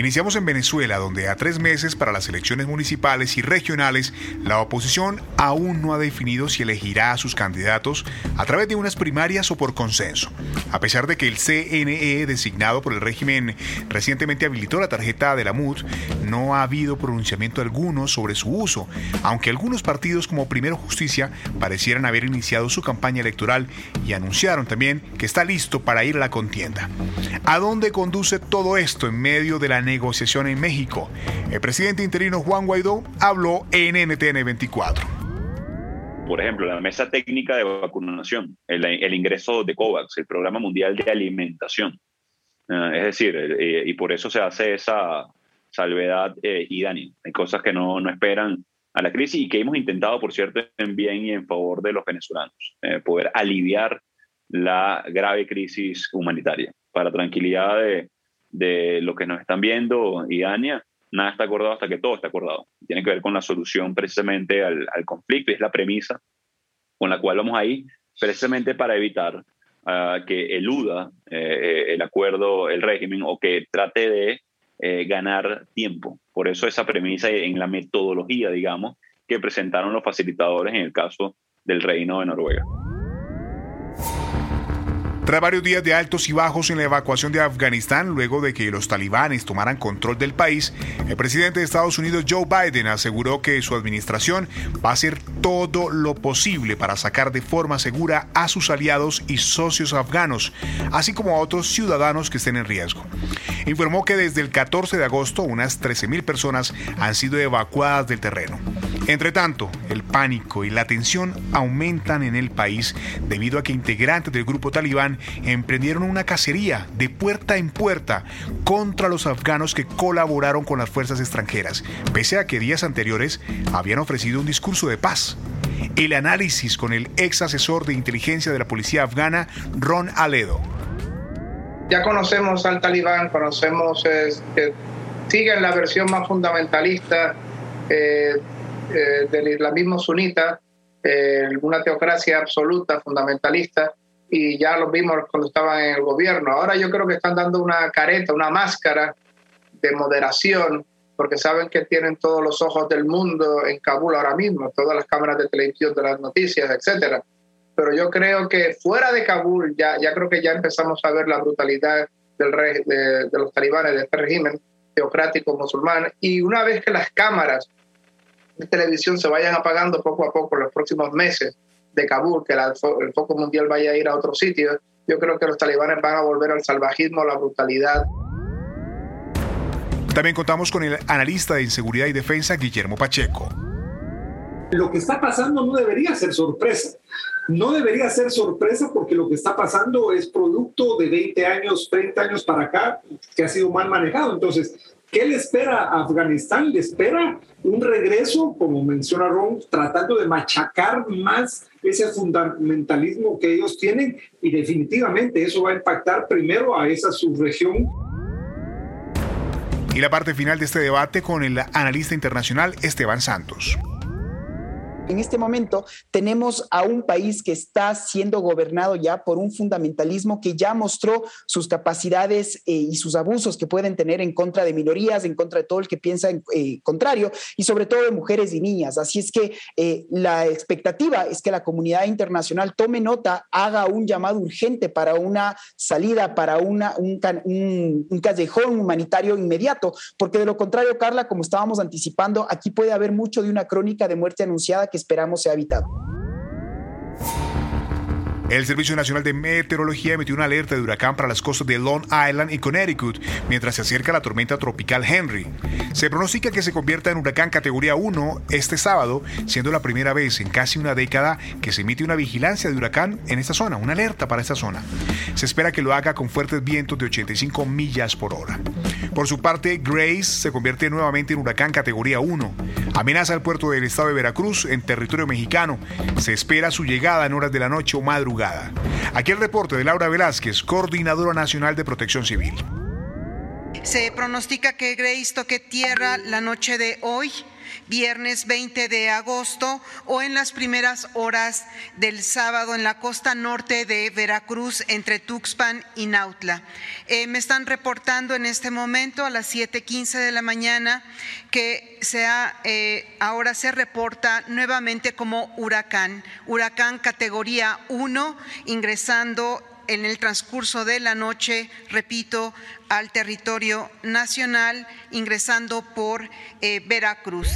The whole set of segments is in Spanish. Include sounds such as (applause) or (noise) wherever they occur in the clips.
Iniciamos en Venezuela, donde a tres meses para las elecciones municipales y regionales, la oposición aún no ha definido si elegirá a sus candidatos a través de unas primarias o por consenso. A pesar de que el CNE, designado por el régimen, recientemente habilitó la tarjeta de la MUD, no ha habido pronunciamiento alguno sobre su uso, aunque algunos partidos como Primero Justicia parecieran haber iniciado su campaña electoral y anunciaron también que está listo para ir a la contienda. ¿A dónde conduce todo esto en medio de la negociación en México. El presidente interino Juan Guaidó habló en NTN 24. Por ejemplo, la mesa técnica de vacunación, el, ingreso de COVAX, el Programa Mundial de Alimentación. Ah, es decir, eh, y por eso se hace esa salvedad eh, y Dani. Hay cosas que no, no, esperan a la crisis y que hemos intentado, por cierto, en bien y en favor de los venezolanos, eh, poder aliviar la grave crisis humanitaria para tranquilidad de, de lo que nos están viendo y Ania, nada está acordado hasta que todo está acordado. Tiene que ver con la solución precisamente al, conflicto y es la premisa con la cual vamos ahí, precisamente para evitar ah, que eluda eh, el acuerdo, el régimen o que trate de eh, ganar tiempo. Por eso esa premisa en la metodología, digamos, que presentaron los facilitadores en el caso del Reino de Noruega. Tras varios días de altos y bajos en la evacuación de Afganistán, luego de que los talibanes tomaran control del país, el presidente de Estados Unidos Joe Biden aseguró que su administración va a hacer todo lo posible para sacar de forma segura a sus aliados y socios afganos, así como a otros ciudadanos que estén en riesgo. Informó que desde el 14 de agosto unas 13.000 personas han sido evacuadas del terreno. Entre tanto, pánico y la tensión aumentan en el país debido a que integrantes del grupo talibán emprendieron una cacería de puerta en puerta contra los afganos que colaboraron con las fuerzas extranjeras, pese a que días anteriores habían ofrecido un discurso de paz. El análisis con el ex asesor de inteligencia de la policía afgana, Ron Aledo. Ya conocemos al talibán, conocemos que siguen la versión más fundamentalista. Eh, eh, del islamismo sunita, eh, una teocracia absoluta, fundamentalista, y ya lo vimos cuando estaban en el gobierno. Ahora yo creo que están dando una careta, una máscara de moderación, porque saben que tienen todos los ojos del mundo en Kabul ahora mismo, todas las cámaras de televisión, de las noticias, etcétera. Pero yo creo que fuera de Kabul ya, ya creo que ya empezamos a ver la brutalidad del de, de los talibanes, de este régimen teocrático musulmán. Y una vez que las cámaras de televisión se vayan apagando poco a poco en los próximos meses de Kabul, que el foco mundial vaya a ir a otros sitios, yo creo que los talibanes van a volver al salvajismo, a la brutalidad. También contamos con el analista de inseguridad y defensa, Guillermo Pacheco. Lo que está pasando no debería ser sorpresa. No debería ser sorpresa porque lo que está pasando es producto de 20 años, 30 años para acá, que ha sido mal manejado. Entonces, ¿Qué le espera a Afganistán? Le espera un regreso, como menciona Ron, tratando de machacar más ese fundamentalismo que ellos tienen y definitivamente eso va a impactar primero a esa subregión. Y la parte final de este debate con el analista internacional Esteban Santos. En este momento tenemos a un país que está siendo gobernado ya por un fundamentalismo que ya mostró sus capacidades eh, y sus abusos que pueden tener en contra de minorías, en contra de todo el que piensa en eh, contrario y sobre todo de mujeres y niñas. Así es que eh, la expectativa es que la comunidad internacional tome nota, haga un llamado urgente para una salida, para una, un, un callejón humanitario inmediato, porque de lo contrario, Carla, como estábamos anticipando, aquí puede haber mucho de una crónica de muerte anunciada que esperamos sea evitado. El Servicio Nacional de Meteorología emitió una alerta de huracán para las costas de Long Island y Connecticut mientras se acerca la tormenta tropical Henry. Se pronostica que se convierta en huracán categoría 1 este sábado, siendo la primera vez en casi una década que se emite una vigilancia de huracán en esta zona, una alerta para esta zona. Se espera que lo haga con fuertes vientos de 85 millas por hora. Por su parte, Grace se convierte nuevamente en huracán categoría 1. Amenaza al puerto del estado de Veracruz en territorio mexicano. Se espera su llegada en horas de la noche o madrugada Aquí el reporte de Laura Velázquez, coordinadora nacional de protección civil. Se pronostica que Grace toque tierra la noche de hoy viernes 20 de agosto o en las primeras horas del sábado en la costa norte de Veracruz entre Tuxpan y Nautla. Eh, me están reportando en este momento a las 7.15 de la mañana que sea, eh, ahora se reporta nuevamente como huracán, huracán categoría 1, ingresando en el transcurso de la noche, repito, al territorio nacional, ingresando por eh, Veracruz.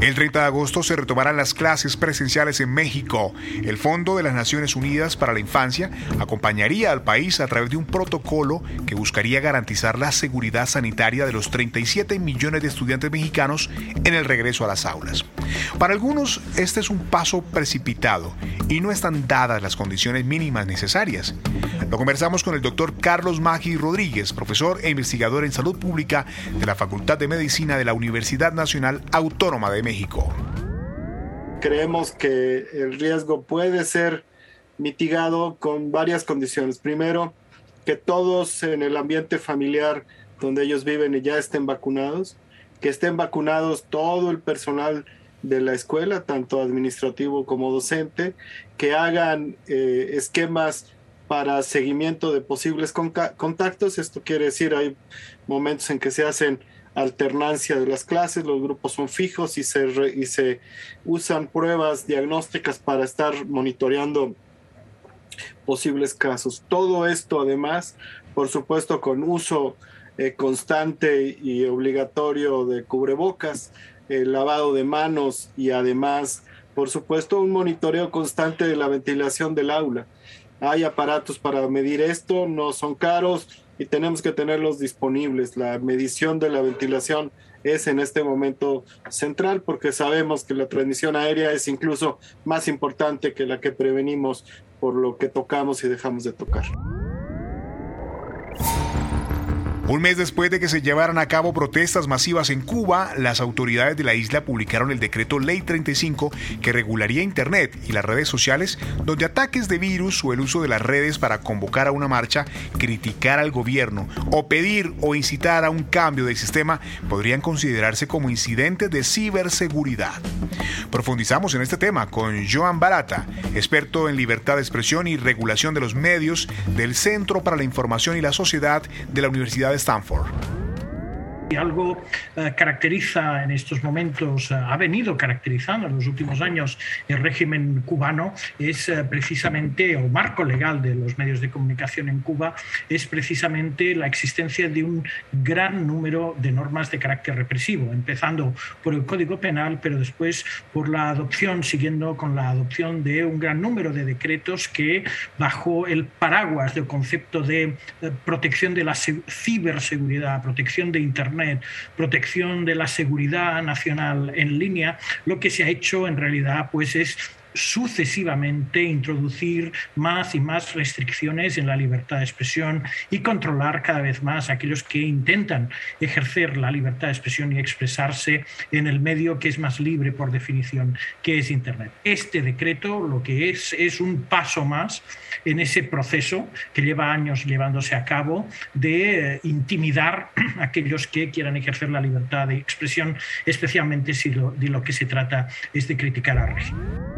El 30 de agosto se retomarán las clases presenciales en México. El Fondo de las Naciones Unidas para la Infancia acompañaría al país a través de un protocolo que buscaría garantizar la seguridad sanitaria de los 37 millones de estudiantes mexicanos en el regreso a las aulas. Para algunos, este es un paso precipitado y no están dadas las condiciones mínimas necesarias. Lo conversamos con el doctor Carlos Maggi Rodríguez, profesor e investigador en salud pública de la Facultad de Medicina de la Universidad Nacional Autónoma de México. Creemos que el riesgo puede ser mitigado con varias condiciones. Primero, que todos en el ambiente familiar donde ellos viven ya estén vacunados, que estén vacunados todo el personal de la escuela, tanto administrativo como docente, que hagan eh, esquemas para seguimiento de posibles contactos. Esto quiere decir, hay momentos en que se hacen alternancia de las clases, los grupos son fijos y se, y se usan pruebas diagnósticas para estar monitoreando posibles casos. Todo esto además, por supuesto, con uso eh, constante y obligatorio de cubrebocas, el lavado de manos y además, por supuesto, un monitoreo constante de la ventilación del aula. Hay aparatos para medir esto, no son caros, y tenemos que tenerlos disponibles. La medición de la ventilación es en este momento central porque sabemos que la transmisión aérea es incluso más importante que la que prevenimos por lo que tocamos y dejamos de tocar. Un mes después de que se llevaran a cabo protestas masivas en Cuba, las autoridades de la isla publicaron el decreto Ley 35 que regularía Internet y las redes sociales, donde ataques de virus o el uso de las redes para convocar a una marcha, criticar al gobierno o pedir o incitar a un cambio de sistema podrían considerarse como incidentes de ciberseguridad. Profundizamos en este tema con Joan Barata, experto en libertad de expresión y regulación de los medios del Centro para la Información y la Sociedad de la Universidad de Stanford. Y algo eh, caracteriza en estos momentos, eh, ha venido caracterizando en los últimos años el régimen cubano, es eh, precisamente, o marco legal de los medios de comunicación en Cuba, es precisamente la existencia de un gran número de normas de carácter represivo, empezando por el Código Penal, pero después por la adopción, siguiendo con la adopción de un gran número de decretos que, bajo el paraguas del concepto de protección de la ciberseguridad, protección de Internet, protección de la seguridad nacional en línea, lo que se ha hecho en realidad pues es sucesivamente introducir más y más restricciones en la libertad de expresión y controlar cada vez más a aquellos que intentan ejercer la libertad de expresión y expresarse en el medio que es más libre por definición, que es Internet. Este decreto lo que es es un paso más en ese proceso que lleva años llevándose a cabo de eh, intimidar a (clears throat) aquellos que quieran ejercer la libertad de expresión, especialmente si de lo que se trata es de criticar al régimen.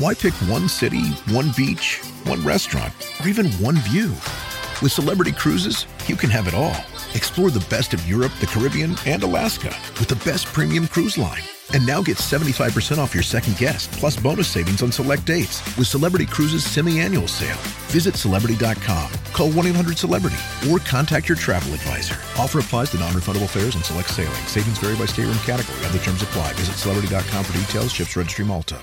Why pick one city, one beach, one restaurant, or even one view? With Celebrity Cruises, you can have it all. Explore the best of Europe, the Caribbean, and Alaska with the best premium cruise line. And now get 75% off your second guest, plus bonus savings on select dates with Celebrity Cruises semi-annual sale. Visit Celebrity.com, call 1-800-CELEBRITY, or contact your travel advisor. Offer applies to non-refundable fares and select sailing. Savings vary by state and category. Other terms apply. Visit Celebrity.com for details. Ships Registry, Malta.